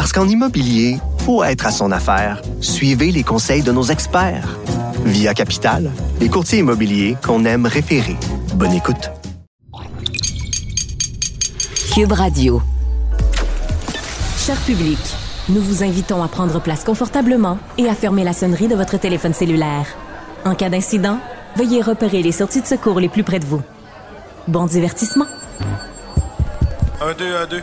Parce qu'en immobilier, faut être à son affaire. Suivez les conseils de nos experts. Via Capital, les courtiers immobiliers qu'on aime référer. Bonne écoute. Cube Radio. Cher public, nous vous invitons à prendre place confortablement et à fermer la sonnerie de votre téléphone cellulaire. En cas d'incident, veuillez repérer les sorties de secours les plus près de vous. Bon divertissement. Un, deux, un, deux.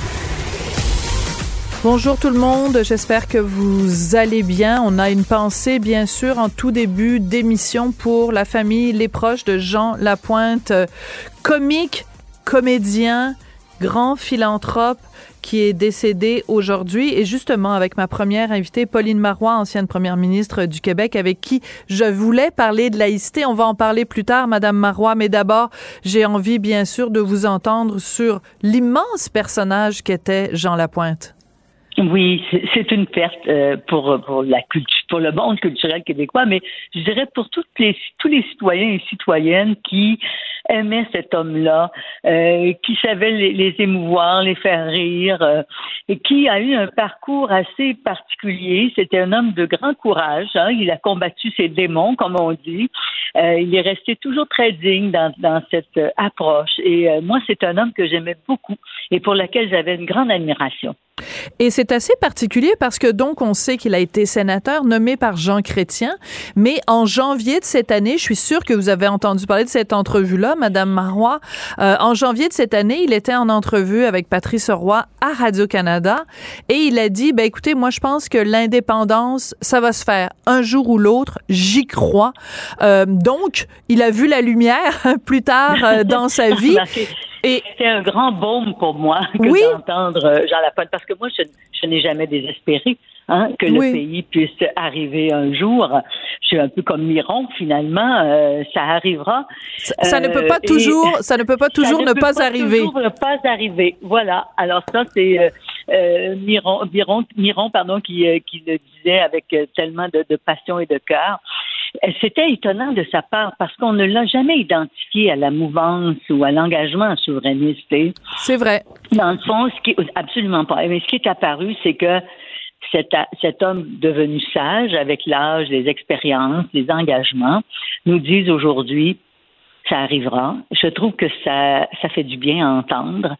Bonjour tout le monde, j'espère que vous allez bien. On a une pensée, bien sûr, en tout début d'émission pour la famille, les proches de Jean Lapointe, comique, comédien, grand philanthrope qui est décédé aujourd'hui. Et justement, avec ma première invitée, Pauline Marois, ancienne première ministre du Québec, avec qui je voulais parler de laïcité. On va en parler plus tard, Madame Marois. Mais d'abord, j'ai envie, bien sûr, de vous entendre sur l'immense personnage qu'était Jean Lapointe. Oui, c'est une perte euh, pour pour la culture, pour le monde culturel québécois, mais je dirais pour toutes les tous les citoyens et citoyennes qui aimaient cet homme-là, euh, qui savait les, émouvoir, les faire rire, euh, et qui a eu un parcours assez particulier. C'était un homme de grand courage. Hein. Il a combattu ses démons, comme on dit. il est resté toujours très digne dans, dans cette approche. Et moi, c'est un homme que j'aimais beaucoup et pour lequel j'avais une grande admiration. Et c'est assez particulier parce que donc on sait qu'il a été sénateur nommé par Jean Chrétien, mais en janvier de cette année, je suis sûre que vous avez entendu parler de cette entrevue-là, Madame Marois. Euh, en janvier de cette année, il était en entrevue avec Patrice Roy à Radio-Canada et il a dit, ben écoutez, moi je pense que l'indépendance, ça va se faire un jour ou l'autre, j'y crois. Euh, donc, il a vu la lumière plus tard euh, dans sa vie. Et c'est un grand baume pour moi que d'entendre euh, Jean Lapointe, parce que moi, je, n'ai jamais désespéré hein, que le pays puisse arriver un jour. Je suis un peu comme Miron, finalement, euh, ça arrivera. Ça, ne peut pas euh, toujours, ça ne peut pas toujours ne, pas, arriver. Toujours ne pas arriver. Voilà. Alors ça, c'est Miron, Miron, Miron, pardon, qui, qui le disait avec tellement de, de passion et de cœur. C'était étonnant de sa part parce qu'on ne l'a jamais identifié à la mouvance ou à l'engagement souverainiste. C'est vrai. Dans le fond, ce qui absolument pas. Mais ce qui est apparu, c'est que cet, cet, homme devenu sage avec l'âge, les expériences, les engagements, nous disent aujourd'hui ça arrivera. Je trouve que ça, ça fait du bien à entendre.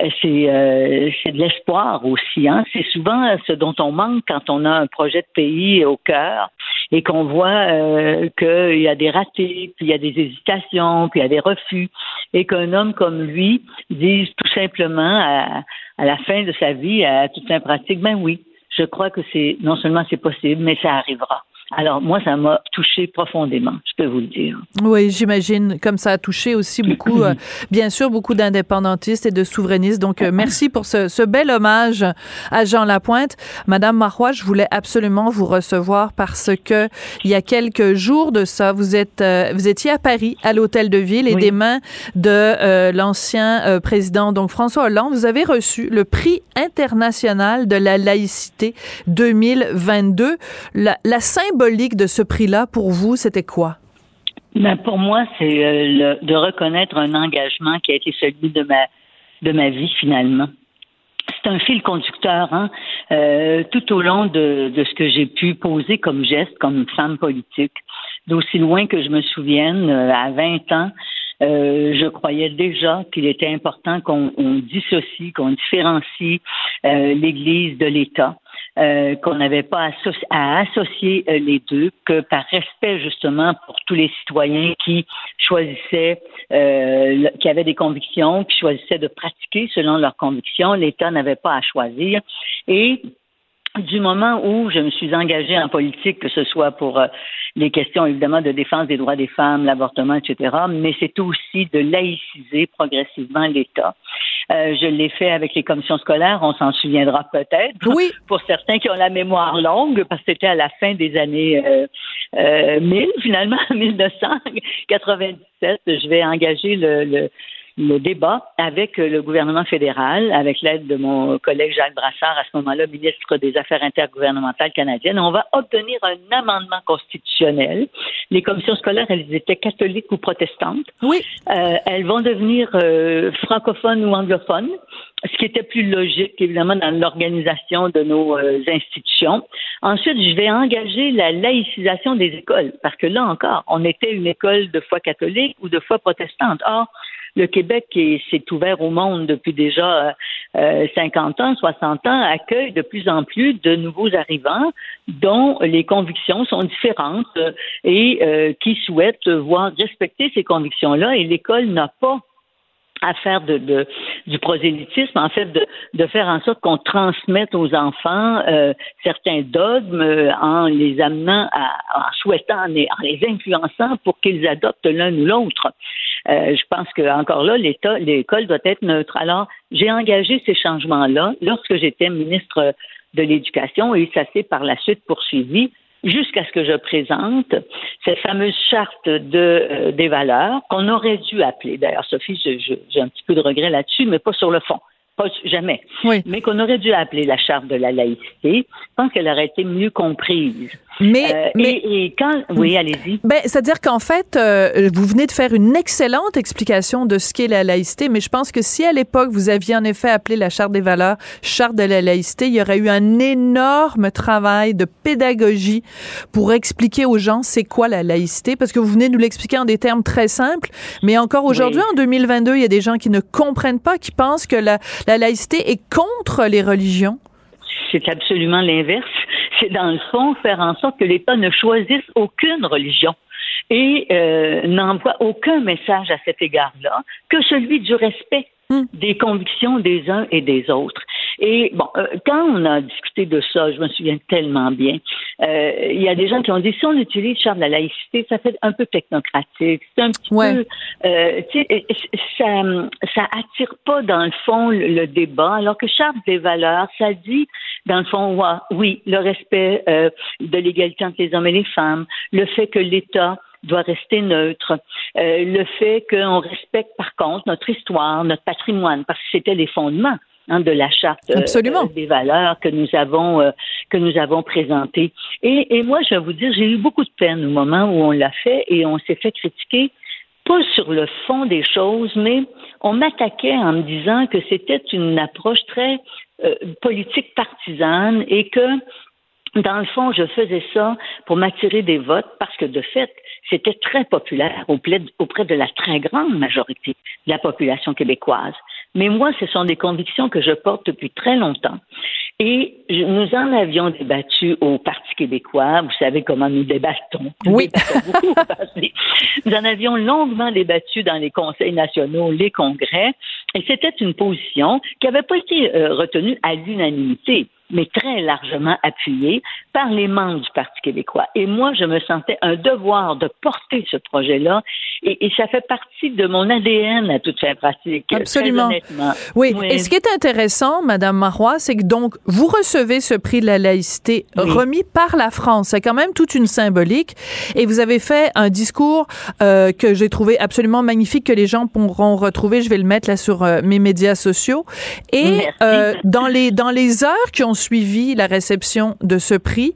Euh, c'est, euh, c'est de l'espoir aussi. Hein? C'est souvent ce dont on manque quand on a un projet de pays au cœur et qu'on voit euh, qu'il y a des ratés, puis il y a des hésitations, puis il y a des refus, et qu'un homme comme lui dise tout simplement à, à la fin de sa vie, à toute fin pratique, ben oui, je crois que c'est non seulement c'est possible, mais ça arrivera. Alors moi, ça m'a touché profondément, je peux vous le dire. Oui, j'imagine, comme ça a touché aussi beaucoup, euh, bien sûr, beaucoup d'indépendantistes et de souverainistes. Donc, euh, merci pour ce, ce, bel hommage à Jean Lapointe. Madame Marois, je voulais absolument vous recevoir parce que il y a quelques jours de ça, vous êtes, euh, vous étiez à Paris, à l'hôtel de ville, et des mains de l'ancien président, donc François Hollande, vous avez reçu le prix international de la laïcité 2022. La, la symbole de ce prix-là pour vous, c'était quoi? Ben pour moi, c'est euh, de reconnaître un engagement qui a été celui de ma de ma vie finalement. C'est un fil conducteur hein, euh, tout au long de, de ce que j'ai pu poser comme geste, comme femme politique. D'aussi loin que je me souvienne, euh, à 20 ans, je croyais déjà qu'il était important qu'on dissocie, qu'on différencie l'Église de l'État. Euh, qu'on n'avait pas à associer euh, les deux, que par respect justement pour tous les citoyens qui choisissaient, euh, qui avaient des convictions, qui choisissaient de pratiquer selon leurs convictions, l'État n'avait pas à choisir. Et du moment où je me suis engagée en politique, que ce soit pour euh, les questions évidemment de défense des droits des femmes, l'avortement, etc., mais c'est aussi de laïciser progressivement l'État. Euh, je l'ai fait avec les commissions scolaires, on s'en souviendra peut-être. Oui. Pour certains qui ont la mémoire longue, parce que c'était à la fin des années euh, euh, 1000, finalement, 1997, je vais engager le, le le débat avec le gouvernement fédéral, avec l'aide de mon collègue Jacques Brassard, à ce moment-là ministre des Affaires intergouvernementales canadiennes. On va obtenir un amendement constitutionnel. Les commissions scolaires, elles étaient catholiques ou protestantes. Oui. Euh, elles vont devenir euh, francophones ou anglophones, ce qui était plus logique, évidemment, dans l'organisation de nos euh, institutions. Ensuite, je vais engager la laïcisation des écoles, parce que là encore, on était une école de foi catholique ou de foi protestante. Or, le Québec, qui s'est ouvert au monde depuis déjà euh, 50 ans, 60 ans, accueille de plus en plus de nouveaux arrivants dont les convictions sont différentes euh, et euh, qui souhaitent voir respecter ces convictions-là. Et l'école n'a pas à faire de, de, du prosélytisme, en fait, de, de faire en sorte qu'on transmette aux enfants euh, certains dogmes euh, en les amenant, à, en souhaitant, en les, en les influençant pour qu'ils adoptent l'un ou l'autre. Euh, je pense que encore là, l'État, l'école doit être neutre. Alors, j'ai engagé ces changements-là lorsque j'étais ministre de l'Éducation et ça s'est par la suite poursuivi jusqu'à ce que je présente cette fameuse charte de, euh, des valeurs qu'on aurait dû appeler. D'ailleurs, Sophie, j'ai un petit peu de regret là-dessus, mais pas sur le fond. Pas, jamais. Oui. Mais qu'on aurait dû appeler la charte de la laïcité. Je pense qu'elle aurait été mieux comprise. Mais, Euh, mais et, et quand, oui, allez-y. Ben, c'est-à-dire qu'en fait, euh, vous venez de faire une excellente explication de ce qu'est la laïcité, mais je pense que si à l'époque vous aviez en effet appelé la charte des valeurs charte de la laïcité, il y aurait eu un énorme travail de pédagogie pour expliquer aux gens c'est quoi la laïcité, parce que vous venez de nous l'expliquer en des termes très simples, mais encore aujourd'hui, Oui. en 2022, il y a des gens qui ne comprennent pas, qui pensent que la, la laïcité est contre les religions. C'est absolument l'inverse. C'est dans le fond faire en sorte que l'État ne choisisse aucune religion et euh, n'envoie aucun message à cet égard-là que celui du respect Hmm. des convictions des uns et des autres. Et bon, euh, quand on a discuté de ça, je me souviens tellement bien, euh, il y a des gens qui ont dit si on utilise charte de la laïcité, ça fait un peu technocratique, c'est un petit Ouais. peu, euh, tu sais, ça, ça attire pas dans le fond le, débat, alors que charte des valeurs, ça dit dans le fond, ouais, oui, le respect euh, de l'égalité entre les hommes et les femmes, le fait que l'État doit rester neutre, euh, le fait qu'on respecte par contre notre histoire, notre patrimoine, parce que c'était les fondements hein, de la charte euh, Absolument. des valeurs que nous avons euh, que nous avons présentées. Et, et moi, je vais vous dire, j'ai eu beaucoup de peine au moment où on l'a fait et on s'est fait critiquer pas sur le fond des choses, mais on m'attaquait en me disant que c'était une approche très euh, politique partisane et que dans le fond, je faisais ça pour m'attirer des votes parce que, de fait, c'était très populaire auprès de la très grande majorité de la population québécoise. Mais moi, ce sont des convictions que je porte depuis très longtemps. Et nous en avions débattu au Parti québécois. Vous savez comment nous débattons. Nous Oui. Nous en avions longuement débattu dans les conseils nationaux, les congrès. Et c'était une position qui n'avait pas été euh, retenue à l'unanimité mais très largement appuyée par les membres du Parti québécois. Et moi, je me sentais un devoir de porter ce projet-là, et, et ça fait partie de mon ADN à toute fin pratique. Absolument. Oui. Oui. Et ce qui est intéressant, Madame Marois, c'est que donc vous recevez ce prix de la laïcité Oui. remis par la France. C'est quand même toute une symbolique. Et vous avez fait un discours euh, que j'ai trouvé absolument magnifique que les gens pourront retrouver. Je vais le mettre là sur euh, mes médias sociaux. Et euh, dans les dans les heures qui ont suivi la réception de ce prix,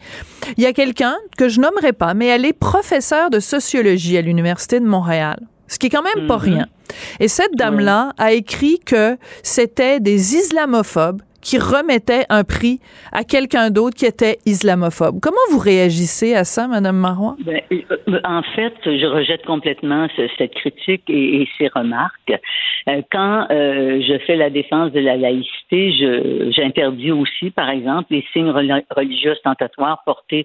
il y a quelqu'un que je nommerai pas, mais elle est professeure de sociologie à l'université de Montréal. Ce qui est quand même pas Mhm. rien. Et cette dame-là a écrit que c'était des islamophobes qui remettait un prix à quelqu'un d'autre qui était islamophobe. Comment vous réagissez à ça, Madame Marois? Ben, euh, en fait, je rejette complètement cette critique et, ces remarques. Euh, quand euh, je fais la défense de la laïcité, j'interdis aussi, par exemple, les signes religieux ostentatoires portés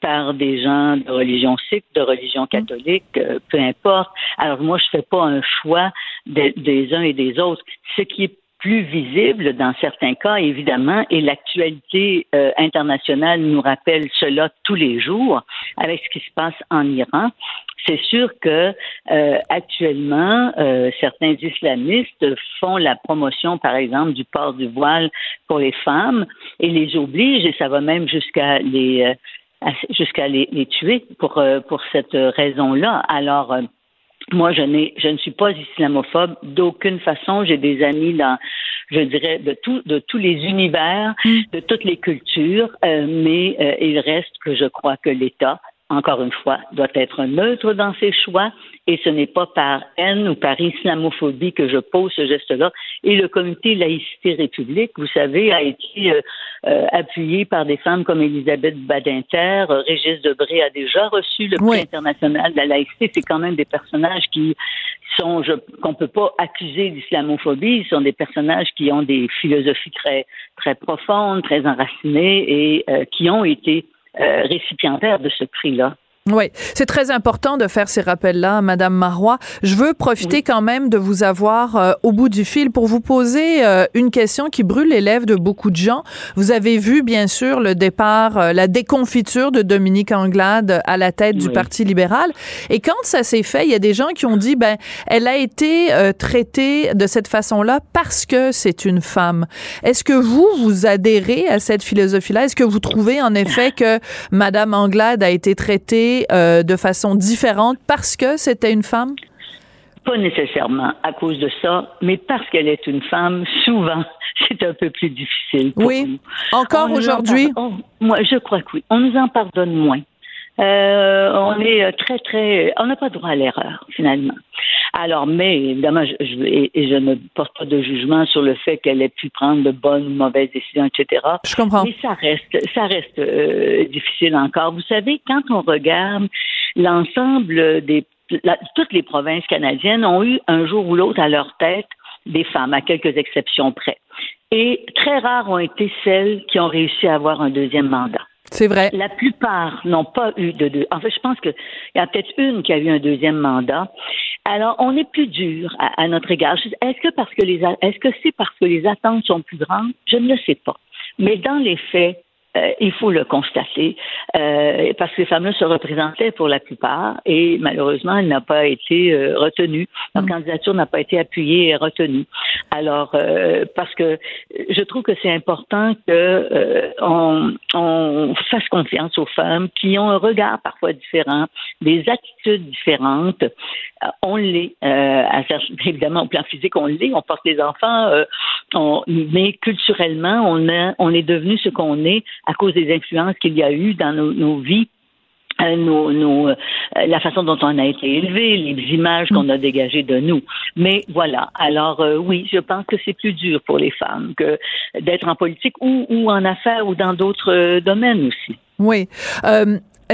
par des gens de religion sikh, de religion catholique, peu importe. Alors moi, je fais pas un choix des uns et des autres. Ce qui est plus visible dans certains cas, évidemment, et l'actualité euh, internationale nous rappelle cela tous les jours avec ce qui se passe en Iran. C'est sûr que euh, actuellement, euh, certains islamistes font la promotion, par exemple, du port du voile pour les femmes et les obligent, et ça va même jusqu'à les jusqu'à les, les, tuer pour pour cette raison-là. Alors moi, je, n'ai, je ne suis pas islamophobe d'aucune façon. J'ai des amis dans, je dirais, de, tout, de tous les univers, mm. de toutes les cultures, euh, mais euh, il reste que je crois que l'État encore une fois, doit être neutre dans ses choix et ce n'est pas par haine ou par islamophobie que je pose ce geste-là. Et le comité laïcité république, vous savez, a été euh, euh, appuyé par des femmes comme Elisabeth Badinter, Régis Debré a déjà reçu le prix international de la laïcité. C'est quand même des personnages qui sont, qu'on peut pas accuser d'islamophobie. Ce sont des personnages qui ont des philosophies très très profondes, très enracinées et euh, qui ont été récipiendaire de ce prix-là. Oui, c'est très important de faire ces rappels-là, Madame Marois. Je veux profiter quand même de vous avoir euh, au bout du fil pour vous poser euh, une question qui brûle les lèvres de beaucoup de gens. Vous avez vu, bien sûr, le départ, euh, la déconfiture de Dominique Anglade à la tête du Parti libéral. Et quand ça s'est fait, il y a des gens qui ont dit, ben, elle a été traitée de cette façon-là parce que c'est une femme. Est-ce que vous, vous adhérez à cette philosophie-là? Est-ce que vous trouvez, en effet, que Madame Anglade a été traitée euh, de façon différente parce que c'était une femme? Pas nécessairement à cause de ça, mais parce qu'elle est une femme, souvent, c'est un peu plus difficile. oui, encore aujourd'hui? moi, je crois que oui. On nous en pardonne moins. Euh, on est très, très. On n'a pas droit à l'erreur, finalement. Alors, mais évidemment, je, je, et, je ne porte pas de jugement sur le fait qu'elle ait pu prendre de bonnes ou mauvaises décisions, etc. Je comprends. Mais ça reste, ça reste euh, difficile encore. Vous savez, quand on regarde l'ensemble des toutes les provinces canadiennes ont eu un jour ou l'autre à leur tête des femmes, à quelques exceptions près. Et très rares ont été celles qui ont réussi à avoir un deuxième mandat. C'est vrai. La plupart n'ont pas eu de deux. En fait, je pense qu'il y a peut-être une qui a eu un deuxième mandat. Alors, on est plus dur à, notre égard. Est-ce que parce que les est-ce que c'est parce que les attentes sont plus grandes? Je ne le sais pas. Mais dans les faits, euh, il faut le constater, euh, parce que ces femmes-là se représentaient pour la plupart et malheureusement, elle n'a pas été euh, retenue. Leur mm. candidature n'a pas été appuyée et retenue. Alors, euh, parce que je trouve que c'est important que on, on, fasse confiance aux femmes qui ont un regard parfois différent, des attitudes différentes. on l'est, évidemment au plan physique, on l'est, on porte les enfants, on, mais culturellement, on, a, on est devenu ce qu'on est à cause des influences qu'il y a eu dans nos, vies. Euh, euh, la façon dont on a été élevé, les images qu'on a dégagées de nous. Mais voilà. Alors euh, oui, je pense que c'est plus dur pour les femmes que d'être en politique ou en affaires ou dans d'autres domaines aussi. Oui.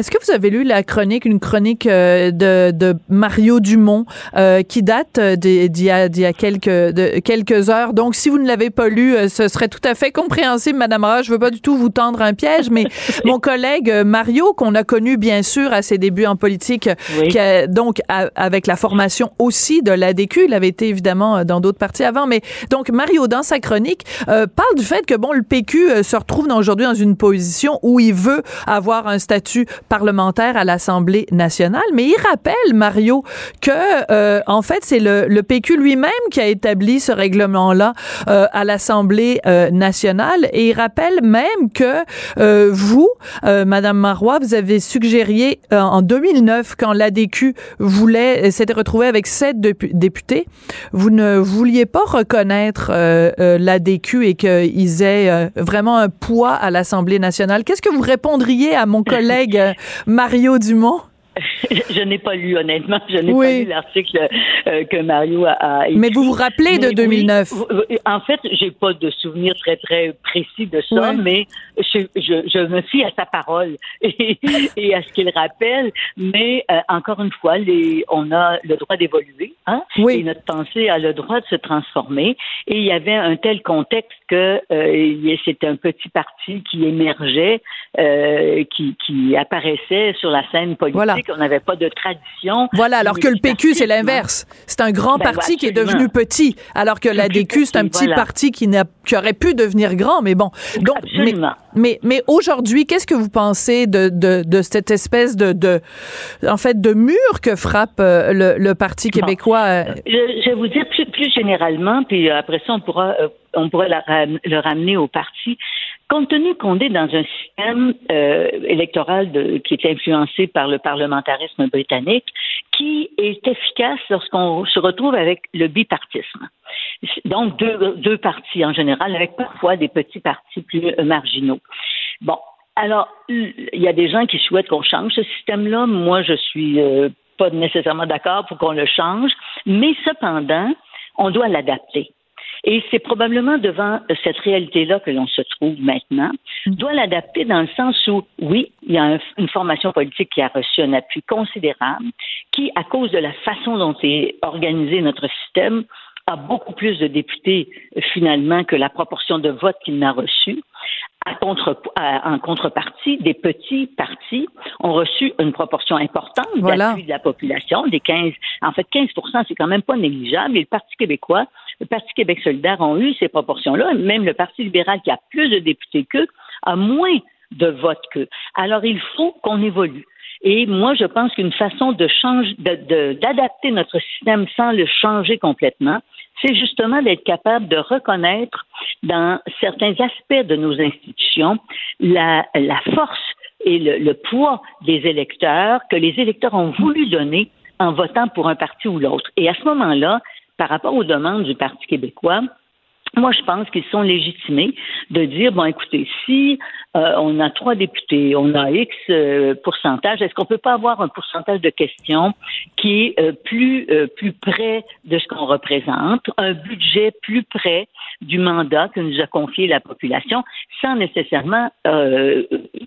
Est-ce que vous avez lu la chronique, une chronique euh, de, de, Mario Dumont euh, qui date euh, d'il y, a, y quelques, de, quelques heures? Donc, si vous ne l'avez pas lu, ce serait tout à fait compréhensible, Madame Roche. Je veux pas du tout vous tendre un piège, mais mon collègue Mario, qu'on a connu bien sûr à ses débuts en politique, qui a, donc avec la formation aussi de l'ADQ, il avait été évidemment dans d'autres partis avant, mais donc Mario, dans sa chronique, parle du fait que bon, le PQ se retrouve aujourd'hui dans une position où il veut avoir un statut parlementaire à l'Assemblée nationale. Mais il rappelle, Mario, que euh, en fait, c'est le, le, PQ lui-même qui a établi ce règlement-là euh, à l'Assemblée euh, nationale. Et il rappelle même que euh, vous, euh, Madame Marois, vous avez suggéré en 2009, quand l'ADQ voulait s'était retrouvé avec sept députés, vous ne vouliez pas reconnaître l'ADQ et qu'ils aient vraiment un poids à l'Assemblée nationale. Qu'est-ce que vous répondriez à mon collègue Mario Dumont? je n'ai pas lu, honnêtement. Je n'ai pas lu l'article euh, que Mario a, écrit. Mais vous vous rappelez de 2009? en fait, j'ai pas de souvenir très, très précis de ça, mais je, je, me fie à sa parole et, à ce qu'il rappelle. Mais euh, encore une fois, les, on a le droit d'évoluer. Hein? Oui. Et notre pensée a le droit de se transformer. Et il y avait un tel contexte que euh, c'était un petit parti qui émergeait, euh, qui, qui apparaissait sur la scène politique. On n'avait pas de tradition. Voilà, alors que le PQ, c'est l'inverse. C'est un grand ben, parti qui est devenu petit, alors que la DQ, c'est un petit parti qui, qui, aurait pu devenir grand, mais bon. Donc, absolument. Mais, mais, aujourd'hui, qu'est-ce que vous pensez de, de, de cette espèce de, de, en fait, de mur que frappe euh, le, le, Parti québécois? Euh? Je, vais vous dire plus, plus généralement, puis après ça, on pourra, on pourra le ramener au parti. Compte tenu qu'on est dans un système euh, électoral de, qui est influencé par le parlementarisme britannique, qui est efficace lorsqu'on se retrouve avec le bipartisme. Donc deux, deux partis en général, avec parfois des petits partis plus euh, marginaux. Bon, alors il y a des gens qui souhaitent qu'on change ce système-là. Moi, je suis euh, pas nécessairement d'accord pour qu'on le change, mais cependant, on doit l'adapter. Et c'est probablement devant cette réalité-là que l'on se trouve maintenant. On doit l'adapter dans le sens où, oui, il y a une formation politique qui a reçu un appui considérable, qui, à cause de la façon dont est organisé notre système, a beaucoup plus de députés finalement que la proportion de votes qu'il n'a reçu. En contrepartie, des petits partis ont reçu une proportion importante d'appui de la population, des 15, en fait 15 c'est quand même pas négligeable, et le Parti québécois le Parti Québec solidaire ont eu ces proportions-là. Même le Parti libéral, qui a plus de députés qu'eux, a moins de votes qu'eux. Alors, il faut qu'on évolue. Et moi, je pense qu'une façon de changer, d'adapter notre système sans le changer complètement, c'est justement d'être capable de reconnaître dans certains aspects de nos institutions la, force et le, le, poids des électeurs que les électeurs ont voulu donner en votant pour un parti ou l'autre. Et à ce moment-là, par rapport aux demandes du Parti québécois, moi, je pense qu'ils sont légitimés de dire bon, écoutez, si euh, on a trois députés, on a X euh, pourcentage, est-ce qu'on peut pas avoir un pourcentage de questions qui est euh, plus plus près de ce qu'on représente, un budget plus près du mandat que nous a confié la population, sans nécessairement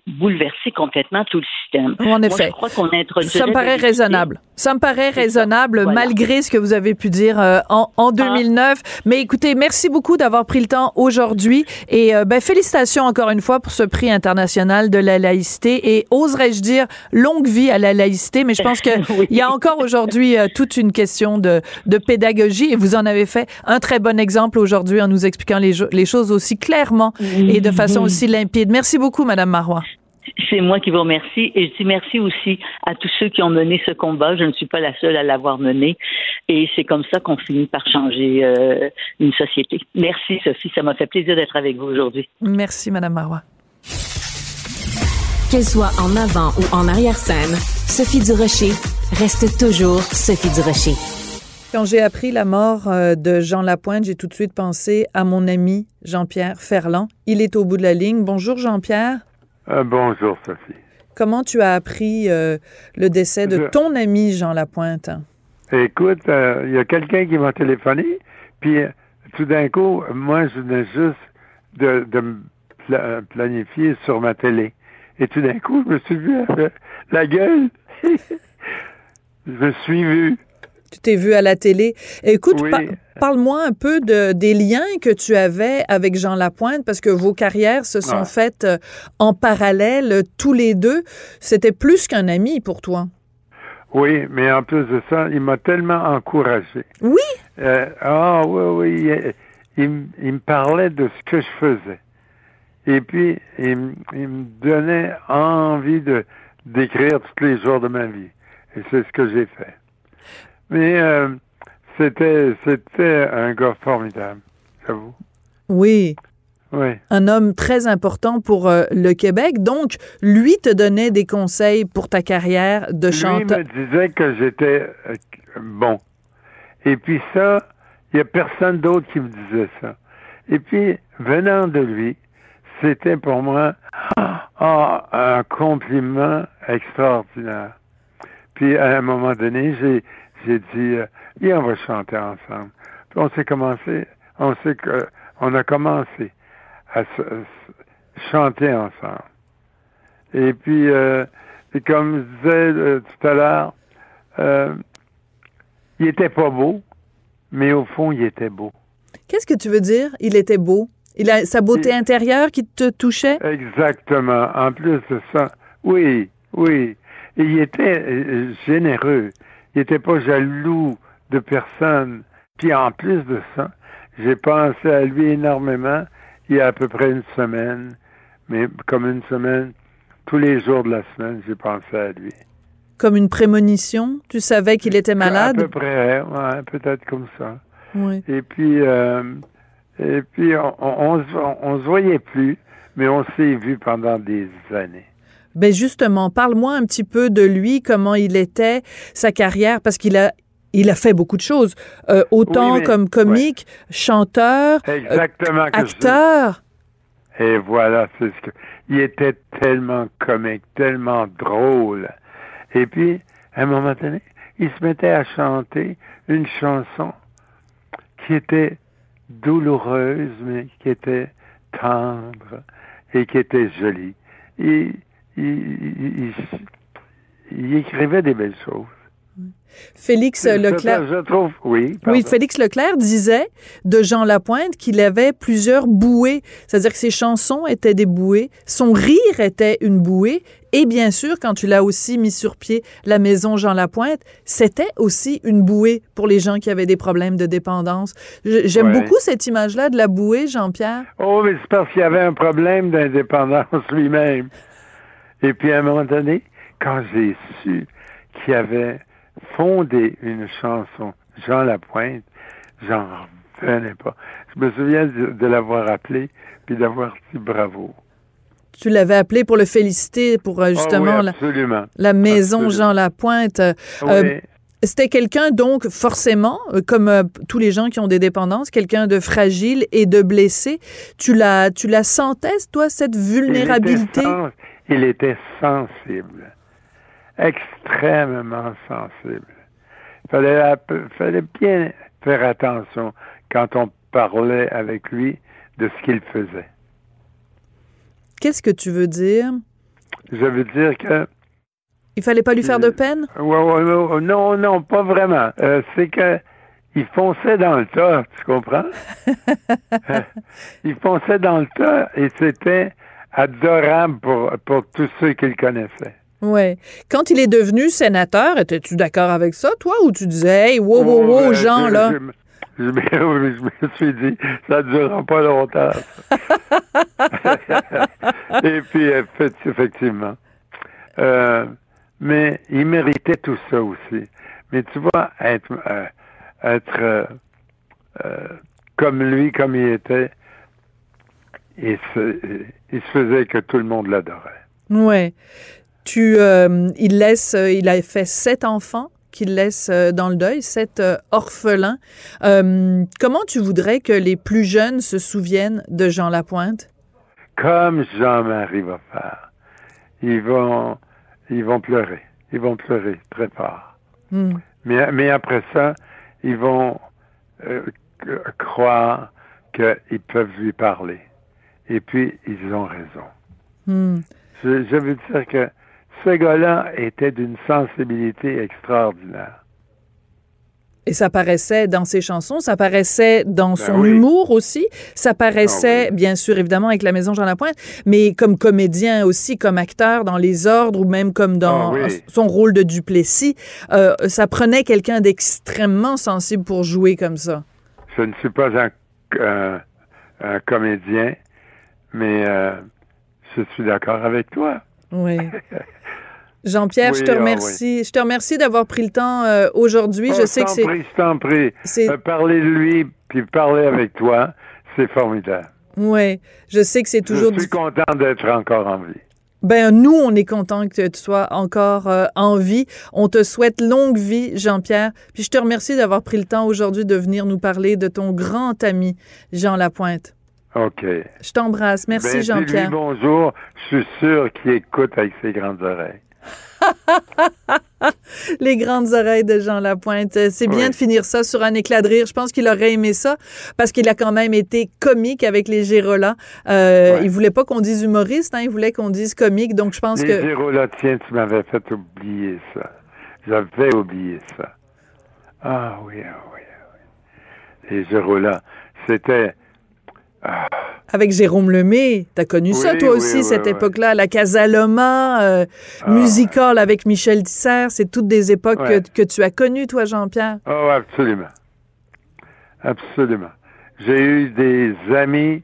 bouleverser complètement tout le système? En effet, je crois qu'on ça me paraît raisonnable. Ça me paraît raisonnable malgré ce que vous avez pu dire en, en 2009. Ah. Mais écoutez, merci beaucoup d'avoir pris le temps aujourd'hui et ben, félicitations encore une fois pour ce prix international de la laïcité et oserais-je dire longue vie à la laïcité, mais je pense qu'il il y a encore aujourd'hui euh, toute une question de, de, pédagogie et vous en avez fait un très bon exemple aujourd'hui en nous expliquant les, les choses aussi clairement et de façon aussi limpide. Merci beaucoup, Madame Marois. C'est moi qui vous remercie et je dis merci aussi à tous ceux qui ont mené ce combat. Je ne suis pas la seule à l'avoir mené et c'est comme ça qu'on finit par changer euh, une société. Merci Sophie, ça m'a fait plaisir d'être avec vous aujourd'hui. Merci Madame Marois. Qu'elle soit en avant ou en arrière-scène, Sophie Durocher reste toujours Sophie Durocher. Quand j'ai appris la mort euh, de Jean Lapointe, j'ai tout de suite pensé à mon ami Jean-Pierre Ferland. Il est au bout de la ligne. Bonjour Jean-Pierre. Euh, bonjour Sophie. Comment tu as appris euh, le décès de ton ami Jean Lapointe? Écoute, il y a quelqu'un qui m'a téléphoné, puis tout d'un coup, moi, je venais juste de, de planifié sur ma télé. Et tout d'un coup, je me suis vu la gueule. je me suis vu. Tu t'es vu à la télé. Écoute, parle-moi un peu de, des liens que tu avais avec Jean Lapointe, parce que vos carrières se sont faites euh, en parallèle, tous les deux. C'était plus qu'un ami pour toi. Oui, mais en plus de ça, il m'a tellement encouragé. Oui? Euh, ah oui, oui. il, il, me parlait de ce que je faisais. Et puis, il, me donnait envie de d'écrire tous les jours de ma vie. Et c'est ce que j'ai fait. Mais euh, c'était c'était un gars formidable, j'avoue. Oui. Oui. Un homme très important pour euh, le Québec. Donc, lui te donnait des conseils pour ta carrière de chanteur. Lui me disait que j'étais euh, bon. Et puis ça, il n'y a personne d'autre qui me disait ça. Et puis, venant de lui, c'était pour moi ah, un compliment extraordinaire. Puis à un moment donné, j'ai, dit, euh, viens, on va chanter ensemble. Puis on s'est commencé, on on a commencé à chanter ensemble. Et puis, euh, et comme je disais euh, tout à l'heure, euh, il était pas beau, mais au fond, il était beau. Qu'est-ce que tu veux dire? Il était beau? Sa beauté intérieure qui te touchait? Exactement. En plus de ça, oui, oui. Et il était euh, généreux. Il n'était pas jaloux de personne. Puis en plus de ça, j'ai pensé à lui énormément il y a à peu près une semaine, mais comme une semaine, tous les jours de la semaine, j'ai pensé à lui. Comme une prémonition? Tu savais qu'il était malade? À peu près, ouais, peut-être comme ça. Oui. Et puis, euh, et puis on, on, on, se voyait plus, mais on s'est vu pendant des années. Ben justement, parle-moi un petit peu de lui, comment il était, sa carrière, parce qu'il a il a fait beaucoup de choses, euh, autant comme comique, chanteur, Exactement, acteur. Et voilà, c'est ce que. Il était tellement comique, tellement drôle. Et puis, à un moment donné, il se mettait à chanter une chanson qui était douloureuse, mais qui était tendre et qui était jolie. il, il, il écrivait des belles choses. Félix Leclerc. Je, trouve, oui. Oui, Félix Leclerc disait de Jean Lapointe qu'il avait plusieurs bouées. C'est-à-dire que ses chansons étaient des bouées, son rire était une bouée, et bien sûr, quand tu l'as aussi mis sur pied, la maison Jean Lapointe, c'était aussi une bouée pour les gens qui avaient des problèmes de dépendance. J'aime beaucoup cette image-là de la bouée, Jean-Pierre. Oh, mais c'est parce qu'il avait un problème d'indépendance lui-même. Et puis à un moment donné, quand j'ai su qu'il y avait fonder une chanson, Jean Lapointe, j'en revenais pas. Je me souviens de, l'avoir appelé puis d'avoir dit bravo. Tu l'avais appelé pour le féliciter pour euh, justement ah la, maison Jean Lapointe. Euh, euh, c'était quelqu'un donc forcément, comme tous les gens qui ont des dépendances, quelqu'un de fragile et de blessé. Tu la, tu la sentais toi cette vulnérabilité? il était sensible extrêmement sensible. Il fallait, fallait bien faire attention quand on parlait avec lui de ce qu'il faisait. Qu'est-ce que tu veux dire? Je veux dire que... Il fallait pas lui faire de peine? non, non, pas vraiment. Euh, c'est que il fonçait dans le tas, tu comprends? il fonçait dans le tas et c'était adorable pour, pour tous ceux qu'il connaissait. Oui. Quand il est devenu sénateur, étais-tu d'accord avec ça, toi, ou tu disais, hey, wow, wow, wow, oh, ben, Jean, là? Je, me suis dit, ça ne durera pas longtemps. Et puis, effectivement. Euh, mais il méritait tout ça aussi. Mais tu vois, être, euh, être euh, comme lui, comme il était, il se, il se faisait que tout le monde l'adorait. Oui. Tu, euh, il laisse, euh, il a fait sept enfants qu'il laisse euh, dans le deuil, sept orphelins. comment tu voudrais que les plus jeunes se souviennent de Jean Lapointe? Comme Jean-Marie va faire. Ils vont, ils vont pleurer. Ils vont pleurer très fort. Hmm. Mais, mais après ça, ils vont croire qu'ils peuvent lui parler. Et puis, ils ont raison. Hmm. Je, je veux dire que ce gars-là était d'une sensibilité extraordinaire. Et ça paraissait dans ses chansons, ça paraissait dans ben son humour aussi, ça paraissait, ah bien sûr, évidemment, avec la Maison Jean Lapointe, mais comme comédien aussi, comme acteur dans Les Ordres ou même comme dans ah son rôle de Duplessis. Euh, ça prenait quelqu'un d'extrêmement sensible pour jouer comme ça. Je ne suis pas un, comédien, mais euh, je suis d'accord avec toi. Oui. Jean-Pierre, je te ah remercie. Je te remercie d'avoir pris le temps euh, aujourd'hui. je oh, sais que c'est. Je t'en prie. Euh, parler de lui puis parler avec toi, c'est formidable. Oui, je sais que c'est toujours. Je suis content d'être encore en vie. Ben nous, on est content que tu sois encore euh, en vie. On te souhaite longue vie, Jean-Pierre. Puis je te remercie d'avoir pris le temps aujourd'hui de venir nous parler de ton grand ami, Jean Lapointe. OK. Je t'embrasse. Merci, ben, Jean-Pierre. bonjour. Je suis sûr qu'il écoute avec ses grandes oreilles. Les grandes oreilles de Jean Lapointe. C'est bien Oui. de finir ça sur un éclat de rire. Je pense qu'il aurait aimé ça parce qu'il a quand même été comique avec les Gérolas. Euh, Ouais. Il voulait pas qu'on dise humoriste, hein, il voulait qu'on dise comique. Donc je pense Les que Gérolas, tiens, tu m'avais fait oublier ça. J'avais oublié ça. Ah oui, ah oui, ah oui. Les Gérolas, c'était... Ah, avec Jérôme Lemay, t'as connu ça toi oui, aussi oui, cette époque-là, la Casaloma, euh, Ah. musical avec Michel Tisser. C'est toutes des époques Ouais. que, que tu as connues toi, Jean-Pierre? oh, absolument. Absolument. J'ai eu des amis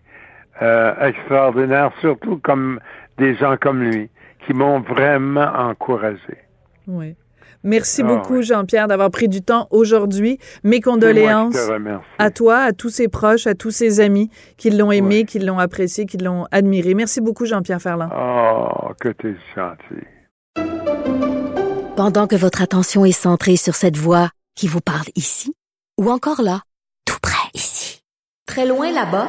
euh, extraordinaires, surtout comme des gens comme lui, qui m'ont vraiment encouragé. Oui. Merci Ah, beaucoup, oui. Jean-Pierre, d'avoir pris du temps aujourd'hui. Mes condoléances à toi, à tous ses proches, à tous ses amis qui l'ont aimé, Ouais. qui l'ont apprécié, qui l'ont admiré. Merci beaucoup, Jean-Pierre Ferland. Oh, que t'es gentil. Pendant que votre attention est centrée sur cette voix qui vous parle ici, ou encore là, tout près ici, très loin là-bas,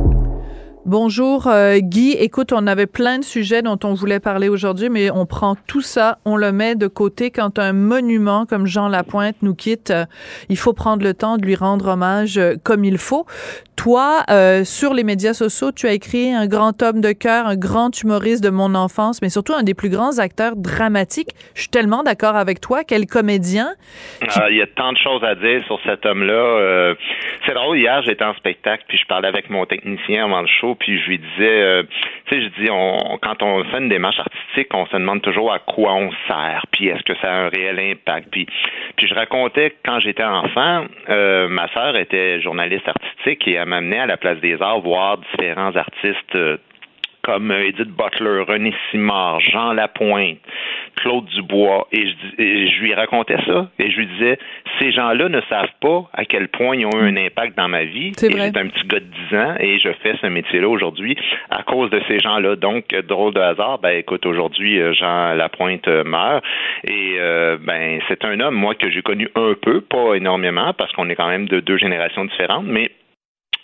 Bonjour euh, Guy. Écoute, on avait plein de sujets dont on voulait parler aujourd'hui, mais on prend tout ça, on le met de côté quand un monument comme Jean Lapointe nous quitte. il faut prendre le temps de lui rendre hommage euh, comme il faut. Toi, euh, sur les médias sociaux, tu as écrit un grand homme de cœur, un grand humoriste de mon enfance, mais surtout un des plus grands acteurs dramatiques. Je suis tellement d'accord avec toi. Quel comédien. Ah, Il y a tant de choses à dire sur cet homme-là. Euh, c'est drôle, hier, j'étais en spectacle, puis je parlais avec mon technicien avant le show, puis je lui disais, euh, tu sais, je dis, on, quand on fait une démarche artistique, on se demande toujours à quoi on sert, puis est-ce que ça a un réel impact? Puis, puis je racontais que quand j'étais enfant, euh, ma sœur était journaliste artistique et elle m'amenait à la Place des Arts voir différents artistes. Comme euh, Edith Butler, René Simard, Jean Lapointe, Claude Dubois, et je, et je lui racontais ça, et je lui disais, ces gens-là ne savent pas à quel point ils ont eu un impact dans ma vie. C'est j'étais un petit gars de 10 ans, et je fais ce métier-là aujourd'hui à cause de ces gens-là. Donc, euh, drôle de hasard, ben écoute, aujourd'hui, euh, Jean Lapointe meurt, et euh, ben c'est un homme, moi, que j'ai connu un peu, pas énormément, parce qu'on est quand même de deux générations différentes, mais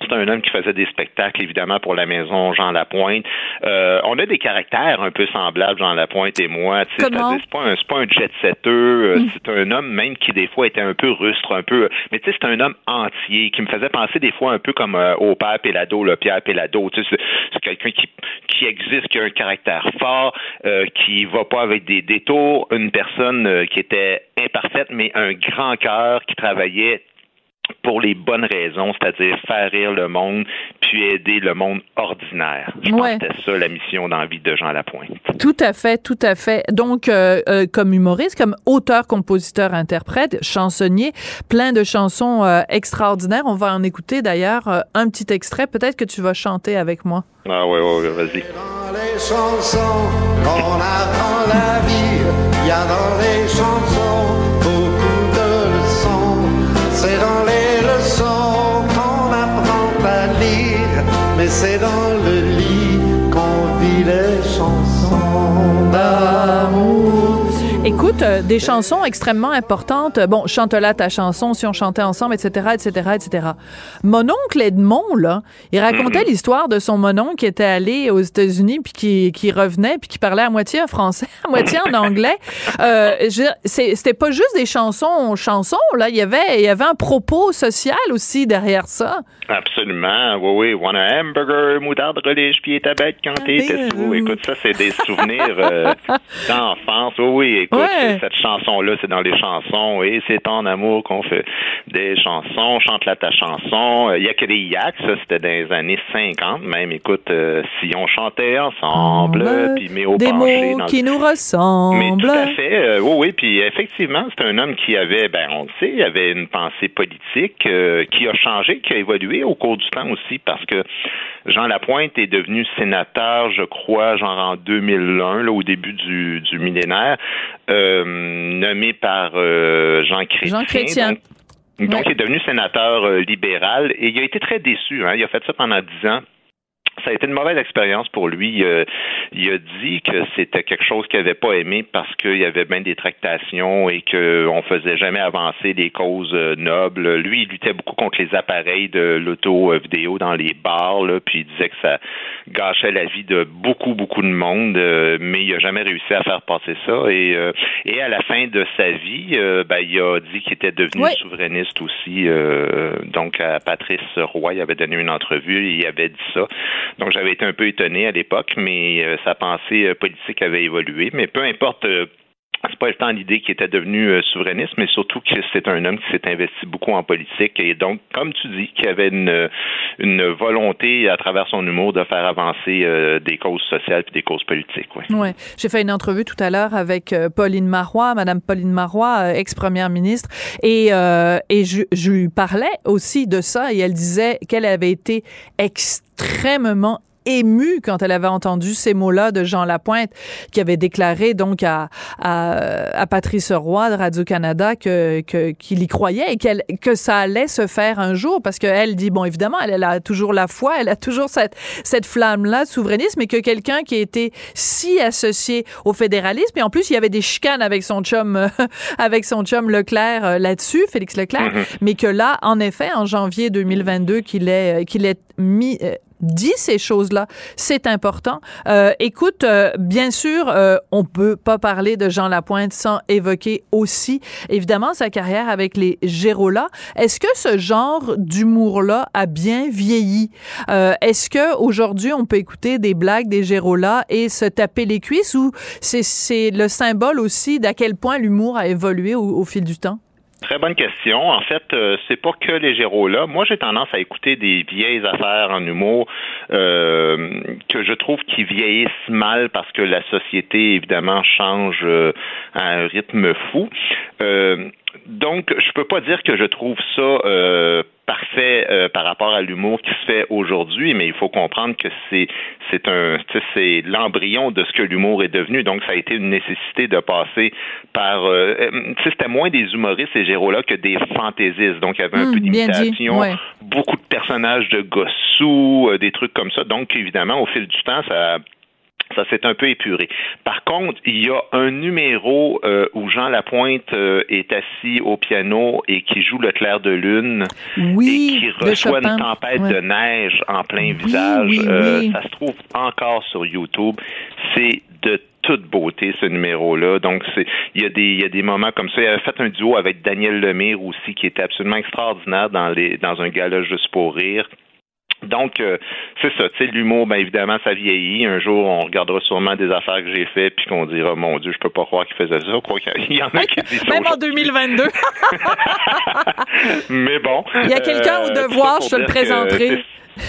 c'est un homme qui faisait des spectacles, évidemment, pour la maison Jean Lapointe. Euh, on a des caractères un peu semblables, Jean Lapointe et moi. C'est pas un, pas un jet-setter. euh, C'est un homme même qui, des fois, était un peu rustre, un peu... Mais tu sais, c'est un homme entier qui me faisait penser, des fois, un peu comme euh, au père Pélado, le Pierre Pélado. Tu sais, c'est, c'est quelqu'un qui, qui existe, qui a un caractère fort, euh, qui va pas avec des détours. Une personne euh, qui était imparfaite, mais un grand cœur, qui travaillait pour les bonnes raisons, c'est-à-dire faire rire le monde, puis aider le monde ordinaire. Je pense que c'était ça la mission dans la vie de Jean Lapointe. Tout à fait, tout à fait. Donc, euh, euh, comme humoriste, comme auteur, compositeur, interprète, chansonnier, plein de chansons euh, extraordinaires. On va en écouter d'ailleurs euh, un petit extrait. Peut-être que tu vas chanter avec moi. Ah ouais, ouais, vas-y. les chansons qu'on apprend la vie. Il y a dans les chansons beaucoup de leçons. C'est dans Mais c'est dans le lit qu'on vit les chansons d'amour. Écoute, euh, des chansons extrêmement importantes. Bon, chante-la ta chanson, si on chantait ensemble, etc., etc., etc. Mon oncle Edmond, là, il racontait Mhm. l'histoire de son mononcle qui était allé aux États-Unis puis qui, qui revenait puis qui parlait à moitié en français, à moitié en anglais. Euh, c'était pas juste des chansons, chansons, là. Il y avait, il y avait un propos social aussi derrière ça. Absolument, oui, oui. Want a hamburger, moutarde, relish, puis tabac quand t'étais sous. Écoute, ça, c'est des souvenirs euh, d'enfance. Oui, oui, écoute, Ouais. cette chanson-là, c'est dans les chansons. Et c'est en amour qu'on fait des chansons. Chante-la ta chanson. Il y a que les yaks, ça, c'était dans les années 50. Même, écoute, euh, si on chantait ensemble, puis mais au des penché mots dans qui nous Mais ressemblent. tout à fait, euh, oui, oui. Puis effectivement, c'est un homme qui avait, ben, on le sait, il avait une pensée politique euh, qui a changé, qui a évolué au cours du temps aussi, parce que Jean Lapointe est devenu sénateur, je crois, genre en 2001, là, au début du, du millénaire, nommé par euh, Jean Chrétien. Jean Chrétien. Donc, donc, il est devenu sénateur euh, libéral et il a été très déçu. Hein. Il a fait ça pendant dix ans. Ça a été une mauvaise expérience pour lui. Euh, il a dit que c'était quelque chose qu'il n'avait pas aimé parce qu'il y avait bien des tractations et qu'on faisait jamais avancer les causes euh, nobles. Lui, il luttait beaucoup contre les appareils de l'auto-vidéo dans les bars, là, puis il disait que ça gâchait la vie de beaucoup, beaucoup de monde, euh, mais il n'a jamais réussi à faire passer ça. Et, euh, et à la fin de sa vie, euh, ben, il a dit qu'il était devenu Oui. souverainiste aussi. euh, donc, à Patrice Roy, il avait donné une entrevue et il avait dit ça. Donc, j'avais été un peu étonné à l'époque, mais euh, sa pensée euh, politique avait évolué. Mais peu importe. euh, c'est pas tant l'idée qu'il était devenu souverainiste, mais surtout que c'est un homme qui s'est investi beaucoup en politique et donc, comme tu dis, qui avait une, volonté à travers son humour de faire avancer des causes sociales puis des causes politiques. Ouais. J'ai fait une entrevue tout à l'heure avec Pauline Marois, Madame Pauline Marois, ex-première ministre, et, et je, je lui parlais aussi de ça, et elle disait qu'elle avait été extrêmement émue quand elle avait entendu ces mots-là de Jean Lapointe, qui avait déclaré donc à, à, à Patrice Roy de Radio-Canada que, que, qu'il y croyait et qu'elle, que ça allait se faire un jour, parce qu'elle dit, bon, évidemment, elle, elle a toujours la foi, elle a toujours cette, cette flamme-là de souverainisme, mais que quelqu'un qui était si associé au fédéralisme, et en plus, il y avait des chicanes avec son chum, euh, avec son chum Leclerc euh, là-dessus, Félix Leclerc, Mhm. mais que là, en effet, en janvier 2022, qu'il euh, qu'il ait mis, euh, dit ces choses-là, c'est important. Euh, écoute, euh, bien sûr, euh, on peut pas parler de Jean Lapointe sans évoquer aussi, évidemment, sa carrière avec les Gérola. Est-ce que ce genre d'humour-là a bien vieilli? Euh, Est-ce que aujourd'hui on peut écouter des blagues des Gérola et se taper les cuisses ou c'est le symbole aussi d'à quel point l'humour a évolué au, au fil du temps? Très bonne question. En fait, euh, c'est pas que les là. Moi, j'ai tendance à écouter des vieilles affaires en humour euh, que je trouve qui vieillissent mal parce que la société, évidemment, change euh, à un rythme fou. Donc, je peux pas dire que je trouve ça euh, parfait euh, par rapport à l'humour qui se fait aujourd'hui, mais il faut comprendre que c'est c'est un c'est l'embryon de ce que l'humour est devenu. Donc, ça a été une nécessité de passer par euh, euh, c'était moins des humoristes ces géros-là que des fantaisistes. Donc, il y avait un Hmm, peu d'imitation, ouais. beaucoup de personnages de gossous, des trucs comme ça. Donc, évidemment, au fil du temps, ça ça s'est un peu épuré. Par contre, il y a un numéro Jean Lapointe euh, est assis au piano et qui joue le clair de lune Oui, et qui reçoit une tempête Ouais. de neige en plein visage. oui, Euh, oui. Ça se trouve encore sur YouTube. C'est de toute beauté ce numéro-là. Donc c'est il y a des il y a des moments comme ça. Il avait fait un duo avec Daniel Lemire aussi qui était absolument extraordinaire dans les dans un gala juste pour rire. Donc, euh, c'est ça, tu sais, l'humour, bien évidemment, ça vieillit. Un jour, on regardera sûrement des affaires que j'ai fait, puis qu'on dira, mon Dieu, je peux pas croire qu'il faisait ça. Quoi qu'il y en a qui disent. Même en 2022. Mais bon. Il y a quelqu'un au euh, devoir, je te le que présenterai.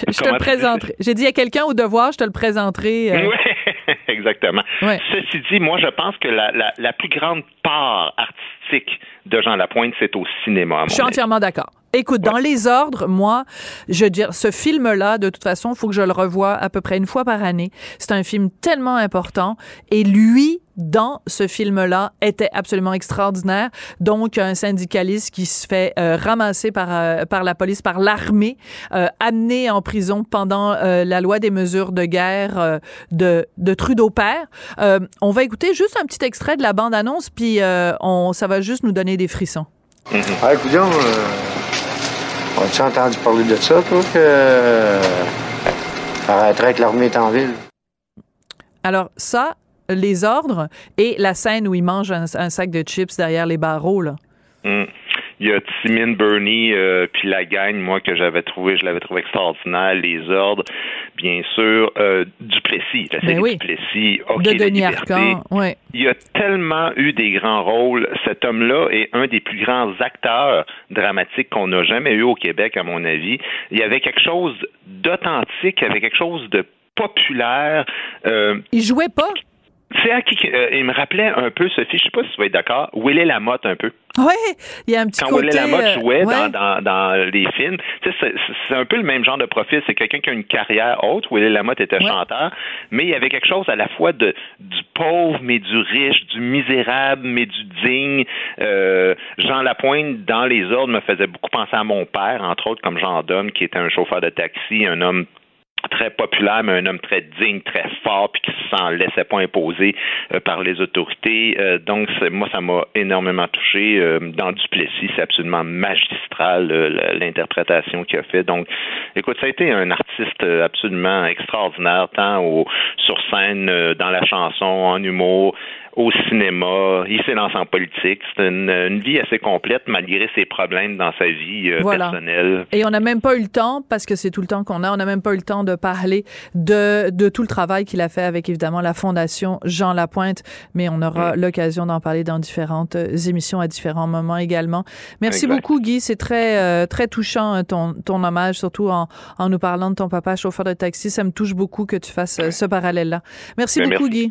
Je te le présenterai. J'ai dit, il y a quelqu'un au devoir, je te le présenterai. euh. Oui, exactement. Ceci dit, moi, je pense que la, la, la plus grande part artistique de Jean Lapointe, c'est au cinéma. à mon Je suis avis. entièrement d'accord. Écoute, dans les ordres, moi, je veux dire, ce film-là, de toute façon, il faut que je le revoie à peu près une fois par année. C'est un film tellement important. Et lui, dans ce film-là, était absolument extraordinaire. Donc, un syndicaliste qui se fait euh, ramasser par, euh, par la police, par l'armée, euh, amené en prison pendant la loi des mesures de guerre de, de Trudeau père. on va écouter juste un petit extrait de la bande-annonce, puis on, ça va juste nous donner des frissons. Ah, écoute, As-tu entendu parler de ça, toi, que arrêterait que l'armée est en ville? Alors, ça, les ordres et la scène où il mange un, sac de chips derrière les barreaux, là. Mm il y a Timine Burney euh, puis la gang, moi que j'avais trouvé, je l'avais trouvé extraordinaire. Les ordres, bien sûr, euh, Duplessis, la série Duplessis, OK, de Denis Arcand, ouais. Il y a tellement eu des grands rôles. Cet homme-là est un des plus grands acteurs dramatiques qu'on n'a jamais eu au Québec, à mon avis. Il y avait quelque chose d'authentique, il y avait quelque chose de populaire. Euh, il jouait pas? C'est à qui euh, il me rappelait un peu, Sophie, je sais pas si tu vas être d'accord, Willy Lamotte un peu. Oui, il y a un petit Quand côté... Willy Lamotte euh, jouait dans, dans, dans, les films, c'est un peu le même genre de profil. C'est quelqu'un qui a une carrière haute. Willy Lamotte était chanteur, mais il y avait quelque chose à la fois de du pauvre mais du riche, du misérable mais du digne. Euh, Jean Lapointe, dans Les Ordres, me faisait beaucoup penser à mon père, entre autres, comme Jean Dom, qui était un chauffeur de taxi, un homme très populaire, mais un homme très digne, très fort, puis qui s'en laissait pas imposer euh, par les autorités. Euh, donc, moi, ça m'a énormément touché. Euh, dans Duplessis, c'est absolument magistral l'interprétation qu'il a fait. Donc, écoute, ça a été un artiste absolument extraordinaire, tant au, sur scène, dans la chanson, en humour au cinéma, il s'est lancé en politique. C'est une, vie assez complète malgré ses problèmes dans sa vie euh, personnelle. Et on n'a même pas eu le temps, parce que c'est tout le temps qu'on a, on n'a même pas eu le temps de parler de, de tout le travail qu'il a fait avec évidemment la Fondation Jean Lapointe, mais on aura mm. l'occasion d'en parler dans différentes euh, émissions à différents moments également. Merci beaucoup Guy, c'est très euh, très touchant ton, ton hommage, surtout en, en nous parlant de ton papa chauffeur de taxi. Ça me touche beaucoup que tu fasses ce parallèle-là. Merci ben, beaucoup Guy.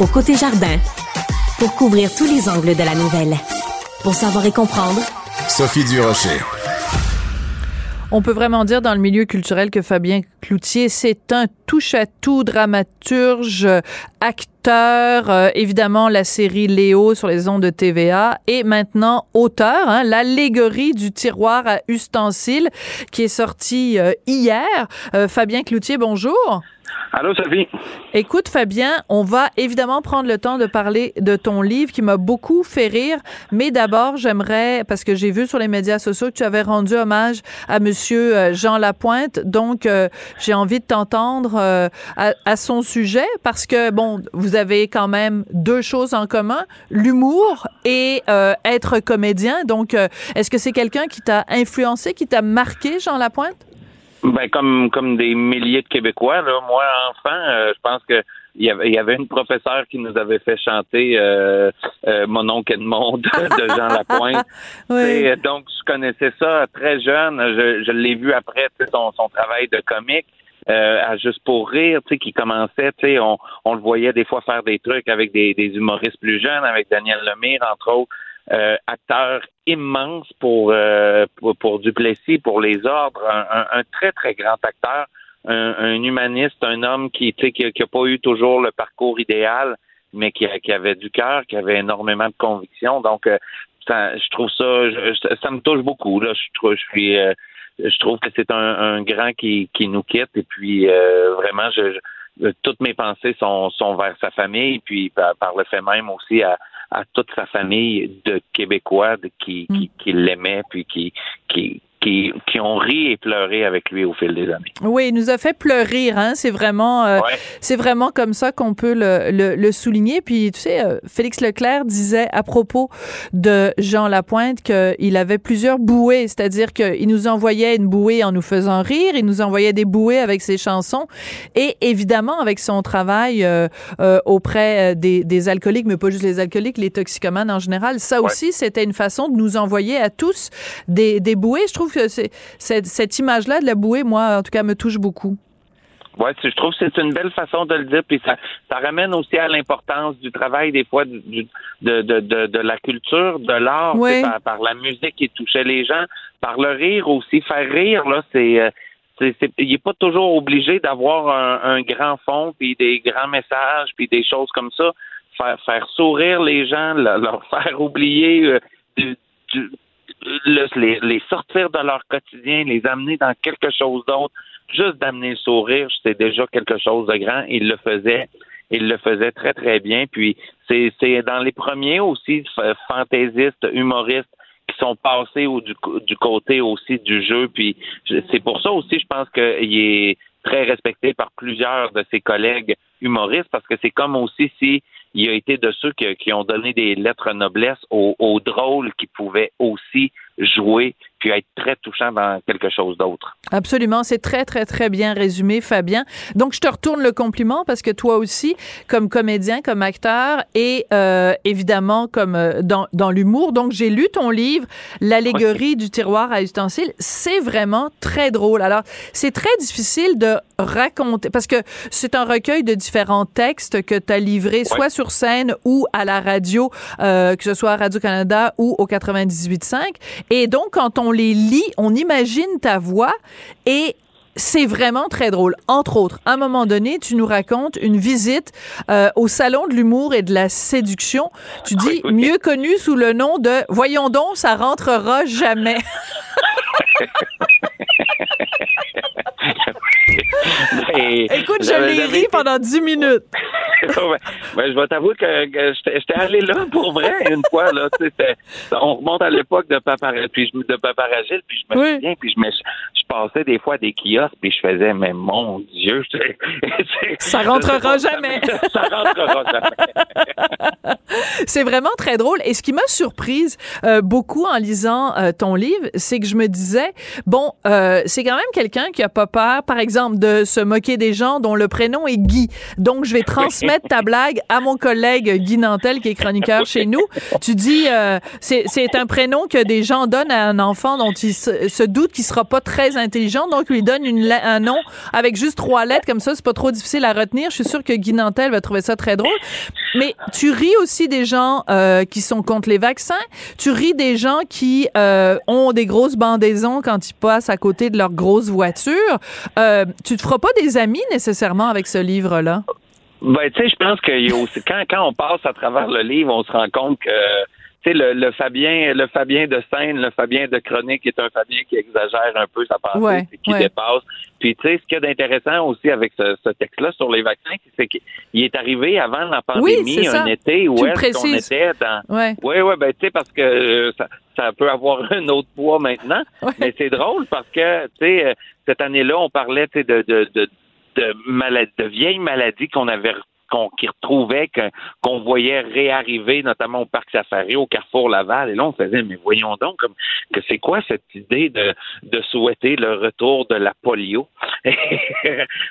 au côté jardin pour couvrir tous les angles de la nouvelle. Pour savoir et comprendre, Sophie Durocher. On peut vraiment dire dans le milieu culturel que Fabien Cloutier, c'est un touche-à-tout dramaturge, acteur, euh, évidemment la série Léo sur les ondes de TVA et maintenant auteur, hein, l'allégorie du tiroir à ustensiles qui est sorti euh, hier. Euh, Fabien Cloutier, bonjour. Allô, Sophie? Écoute, Fabien, on va évidemment prendre le temps de parler de ton livre qui m'a beaucoup fait rire. Mais d'abord, j'aimerais, parce que j'ai vu sur les médias sociaux que tu avais rendu hommage à Monsieur euh, Jean Lapointe. Donc, euh, j'ai envie de t'entendre euh, à, son sujet parce que, bon, vous avez quand même deux choses en commun, l'humour et être comédien. Donc, est-ce que c'est quelqu'un qui t'a influencé, qui t'a marqué, Jean Lapointe? Ben comme comme des milliers de Québécois là, moi enfant, euh, je pense que il y, avait, il y avait une professeure qui nous avait fait chanter euh, euh, Mon oncle Edmond de, Jean Lapointe. oui. donc je connaissais ça très jeune. Je, je l'ai vu après son, son travail de comique. Euh, à Juste pour rire, tu sais, qui commençait, tu sais, on, on le voyait des fois faire des trucs avec des, des humoristes plus jeunes, avec Daniel Lemire, entre autres. Euh, acteur immense pour, euh, pour, Duplessis, pour les ordres, un, un, très très grand acteur, un, un humaniste, un homme qui qui, qui a pas eu toujours le parcours idéal, mais qui, qui avait du cœur, qui avait énormément de conviction. Donc, euh, ça, je trouve ça, ça me touche beaucoup. Là, je trouve, je suis, euh, je trouve que c'est un, un grand qui, qui nous quitte et puis euh, vraiment, je, je- toutes mes pensées sont, sont vers sa famille puis par, par le fait même aussi à, à toute sa famille de Québécois qui, qui, qui l'aimaient puis qui, qui, qui, qui ont ri et pleuré avec lui au fil des années. Oui, il nous a fait pleurer, hein. C'est vraiment, euh, Ouais. c'est vraiment comme ça qu'on peut le, le, le souligner. Puis, tu sais, euh, Félix Leclerc disait à propos de Jean Lapointe qu'il avait plusieurs bouées, c'est-à-dire qu'il nous envoyait une bouée en nous faisant rire, il nous envoyait des bouées avec ses chansons, et évidemment avec son travail euh, euh, auprès euh, des, des alcooliques, mais pas juste les alcooliques, les toxicomanes en général. Ça aussi, c'était une façon de nous envoyer à tous des, des bouées. Je trouve que c'est, cette, image-là de la bouée, moi, en tout cas, me touche beaucoup. C'est- je trouve que c'est une belle façon de le dire, puis ça, ça ramène aussi à l'importance du travail des fois du- du- de, de, de, de la culture, de l'art, par, par la musique qui touchait les gens, par le rire aussi, faire rire là, c'est euh, c'est, il n'est pas toujours obligé d'avoir un, un grand fond, puis des grands messages, puis des choses comme ça. Faire, faire sourire les gens, le- leur faire oublier euh, du- les, sortir de leur quotidien, les amener dans quelque chose d'autre, juste d'amener le sourire, c'est déjà quelque chose de grand. Il le faisait, il le faisait très très bien. Puis c'est dans les premiers aussi fantaisistes, humoristes qui sont passés du, du côté aussi du jeu. Puis c'est pour ça aussi, je pense qu'il est très respecté par plusieurs de ses collègues humoristes parce que c'est comme aussi si il a été de ceux qui, ont donné des lettres noblesse aux drôles qui pouvaient aussi jouer puis être très touchants dans quelque chose d'autre. Absolument, c'est très très très bien résumé, Fabien. Donc je te retourne le compliment parce que toi aussi, comme comédien, comme acteur et euh, évidemment comme euh, dans, dans l'humour. Donc j'ai lu ton livre, l'allégorie du tiroir à ustensiles. C'est vraiment très drôle. Alors c'est très difficile de raconter parce que c'est un recueil de différents textes que tu as livrés, soit sur scène ou à la radio, euh, que ce soit à Radio Canada ou au 98.5. Et donc quand on les lit, on imagine ta voix et c'est vraiment très drôle. Entre autres, à un moment donné, tu nous racontes une visite euh, au salon de l'humour et de la séduction. Tu dis mieux connu sous le nom de Voyons donc, ça rentrera jamais. Écoute, je l'ai ri pendant 10 minutes. Ben, je vais t'avouer que, que j'étais allé là pour vrai une fois là. on remonte à l'époque de Paparagile, puis je, de Paparagile, puis je me Oui. souviens, puis je, me, je passais des fois à des kiosques, puis je faisais, mais mon Dieu, Ça rentrera jamais. Ça rentrera jamais. C'est vraiment très drôle. Et ce qui m'a surprise euh, beaucoup en lisant euh, ton livre, c'est que je me disais, bon, euh, c'est quand même quelqu'un qui a pas peur, par exemple, de se moquer des gens dont le prénom est Guy. Donc, je vais transmettre ta blague à mon collègue Guy Nantel, qui est chroniqueur chez nous. Tu dis, euh, c'est un prénom que des gens donnent à un enfant dont ils se, se doutent qu'il sera pas très intelligent, donc lui donne une, un nom avec juste trois lettres, comme ça, c'est pas trop difficile à retenir. Je suis sûre que Guy Nantel va trouver ça très drôle. Mais tu ris aussi des gens euh, qui sont contre les vaccins. Tu ris des gens qui euh, ont des grosses quand ils passent à côté de leur grosse voiture. Euh, tu te feras pas des amis nécessairement avec ce livre-là? Ben, tu sais, je pense que quand, quand on passe à travers le livre, on se rend compte que, tu sais, le, le Fabien, le Fabien de scène, le Fabien de chronique est un Fabien qui exagère un peu sa pensée, Ouais, qui ouais. dépasse. Puis, tu sais, ce qu'il y a d'intéressant aussi avec ce, ce texte-là sur les vaccins, c'est qu'il est arrivé avant la Oui, pandémie, ça. un été où est-ce qu'on était dans, Ouais. oui, oui, ben tu sais, parce que euh, ça, ça peut avoir un autre poids maintenant. Mais c'est drôle parce que, tu sais, euh, cette année-là, on parlait, tu sais, de, de, de, de, de vieilles maladies qu'on avait qu'on qui retrouvait, qu'on voyait réarriver, notamment au Parc Safari, au Carrefour Laval. Et là, on faisait, mais voyons donc, comme, que c'est quoi cette idée de, de souhaiter le retour de la polio?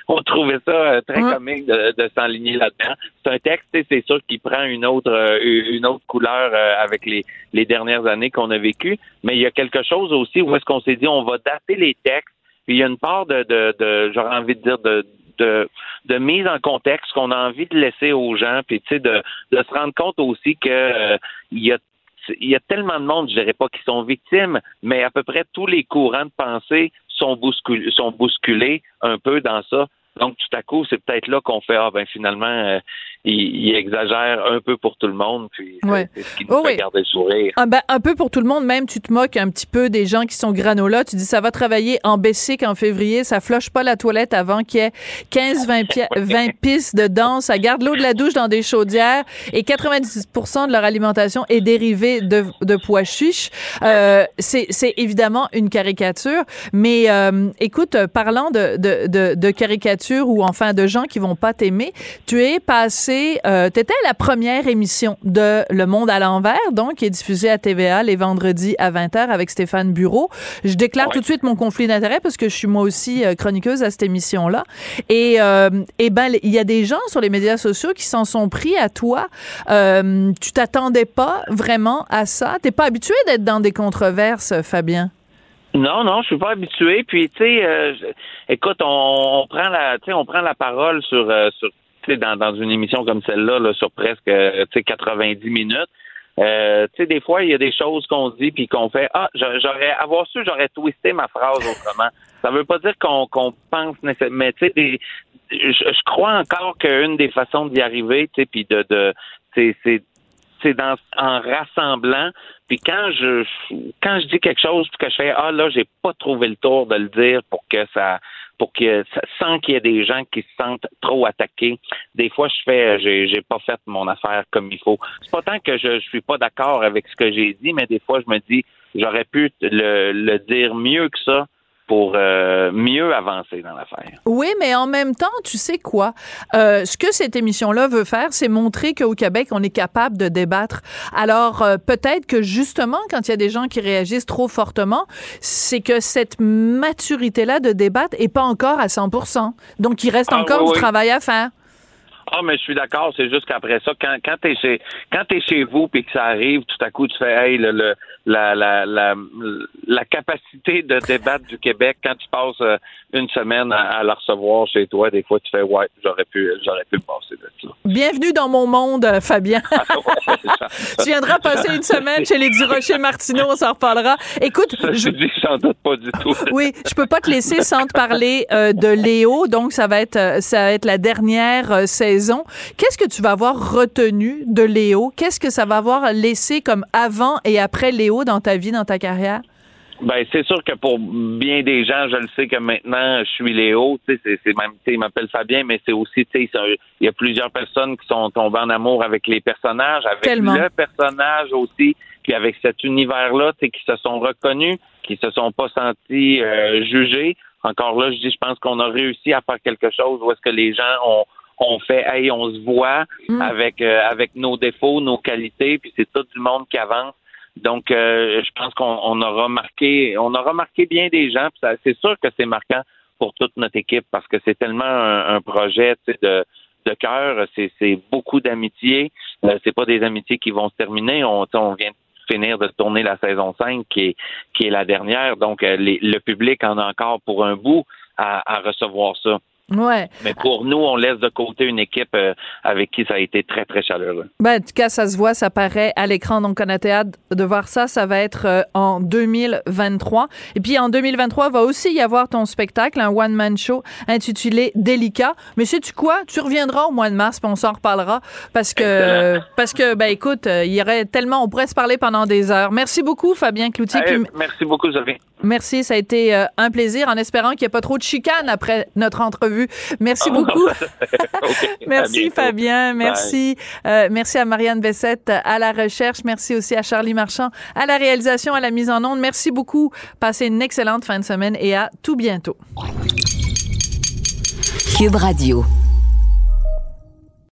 on trouvait ça euh, très comique de, de s'enligner là-dedans. C'est un texte, c'est sûr qu'il prend une autre euh, une autre couleur euh, avec les, les dernières années qu'on a vécues, mais il y a quelque chose aussi où est-ce qu'on s'est dit on va dater les textes, puis il y a une part de, de, de j'aurais envie de dire de de, mise en contexte qu'on a envie de laisser aux gens, puis tu sais, de, se rendre compte aussi que euh, y a y a tellement de monde, je dirais pas qui sont victimes, mais à peu près tous les courants de pensée sont bousculés, sont bousculés un peu dans ça. Donc, tout à coup, c'est peut-être là qu'on fait, ah ben finalement, euh, il, il exagère un peu pour tout le monde, puis c'est- Ouais. c'est ce qui nous Oh fait oui. garder le sourire. Ah ben, un peu pour tout le monde, même tu te moques un petit peu des gens qui sont granola. Tu dis ça va travailler en Bessic en février, ça floche pas la toilette avant qu'il y ait 15-20 pi- 20 pistes de danse, ça garde l'eau de la douche dans des chaudières et 90% de leur alimentation est dérivée de, de pois chiches. Euh, c'est c'est évidemment une caricature, mais euh, écoute, euh, parlant de, de, de, de caricature ou enfin de gens qui vont pas t'aimer, tu es passé, euh, t'étais à la première émission de Le Monde à l'envers, donc qui est diffusée à TVA les vendredis à 20h avec Stéphane Bureau. Je déclare tout de suite mon conflit d'intérêt parce que je suis moi aussi euh, chroniqueuse à cette émission-là. Et, euh, et ben, il y a des gens sur les médias sociaux qui s'en sont pris à toi. Euh, tu t'attendais pas vraiment à ça. T'es pas habitué d'être dans des controverses, Fabien? Non, non, je suis pas habitué. Puis tu sais, euh, écoute, on, on prend la, on prend la parole sur, euh, dans, dans une émission comme celle-là, là, sur presque, euh, tu sais, 90 minutes. Euh, tu sais, des fois, il y a des choses qu'on dit puis qu'on fait. Ah, j'a- j'aurais, avoir su, j'aurais twisté ma phrase autrement. Ça veut pas dire qu'on pense nécessairement, mais tu sais, je, crois encore qu'une des façons d'y arriver, puis de, de, c'est, en rassemblant puis quand je quand je dis quelque chose puis que je fais ah là j'ai pas trouvé le tour de le dire pour que ça pour que sans qu'il y ait des gens qui se sentent trop attaqués. Des fois je fais j'ai j'ai pas fait mon affaire comme il faut. C'est pas tant que je, je suis pas d'accord avec ce que j'ai dit mais des fois je me dis j'aurais pu le, le dire mieux que ça pour euh, mieux avancer dans l'affaire Oui, mais en même temps, tu sais quoi? Euh, ce que cette émission-là veut faire, c'est montrer qu'au Québec, on est capable de débattre. Alors, euh, peut-être que justement, quand il y a des gens qui réagissent trop fortement, c'est que cette maturité-là de débattre est pas encore à 100% Donc, il reste Ah, encore oui, du oui. travail à faire. Ah, mais je suis d'accord, c'est juste qu'après ça, quand, quand t'es chez quand t'es chez vous puis que ça arrive, tout à coup tu fais hey, le, le- la, la, la, la capacité de débattre du Québec, quand tu passes euh, une semaine à, à la recevoir chez toi, des fois tu fais ouais, j'aurais pu j'aurais pu me passer de ça. Bienvenue dans mon monde, euh, Fabien. tu viendras passer une semaine chez les Durocher Martineau, on s'en reparlera. Écoute, je je, dis sans doute pas du tout. Oui, je peux pas te laisser sans te parler euh, de Léo. Donc, ça va être, ça va être la dernière euh, saison. Qu'est-ce que tu vas avoir retenu de Léo? Qu'est-ce que ça va avoir laissé comme avant et après Léo dans ta vie, dans ta carrière? Ben, c'est sûr que pour bien des gens, je le sais que maintenant, je suis Léo. Tu sais, c'est, c'est même, tu sais, il m'appelle Fabien, mais c'est aussi, tu sais, il y a plusieurs personnes qui sont tombées en amour avec les personnages, avec Tellement. le personnage aussi, puis avec cet univers-là, tu sais, qui se sont reconnus, qui se sont pas sentis euh, jugés. Encore là, je dis, je pense qu'on a réussi à faire quelque chose où est-ce que les gens ont ont fait, hey, on se voit avec euh, avec nos défauts, nos qualités, puis c'est tout du monde qui avance. Donc, euh, je pense qu'on on aura marqué, on aura marqué bien des gens. puis ça- C'est sûr que c'est marquant pour toute notre équipe parce que c'est tellement un, un projet tu sais, de, de cœur. C'est, c'est beaucoup d'amitié. Euh, c'est pas des amitiés qui vont se terminer. On, on vient de finir de tourner la saison 5 qui est, qui est la dernière. Donc, euh, les- le public en a encore pour un bout à, à recevoir ça. Ouais. Mais pour nous, on laisse de côté une équipe euh, avec qui ça a été très, très chaleureux. Ben, en tout cas, ça se voit, ça paraît à l'écran, donc on a hâte de voir ça. Ça va être euh, en 2023. Et puis en 2023, va aussi y avoir ton spectacle, un one-man show intitulé Délicat. Mais sais-tu quoi? Tu reviendras au mois de mars, puis on s'en reparlera. Parce que, parce que, ben écoute, euh, il y aurait tellement, on pourrait se parler pendant des heures. Merci beaucoup, Fabien Cloutier. Puis merci beaucoup, Sophie. Merci, ça a été euh, un plaisir, en espérant qu'il n'y ait pas trop de chicanes après notre entrevue. Merci beaucoup. Ok, à Merci. Fabien, merci. Euh, merci à Marianne Bessette à la recherche, merci aussi à Charlie Marchand à la réalisation, à la mise en onde. Merci beaucoup. Passez une excellente fin de semaine et à tout bientôt. Cube Radio.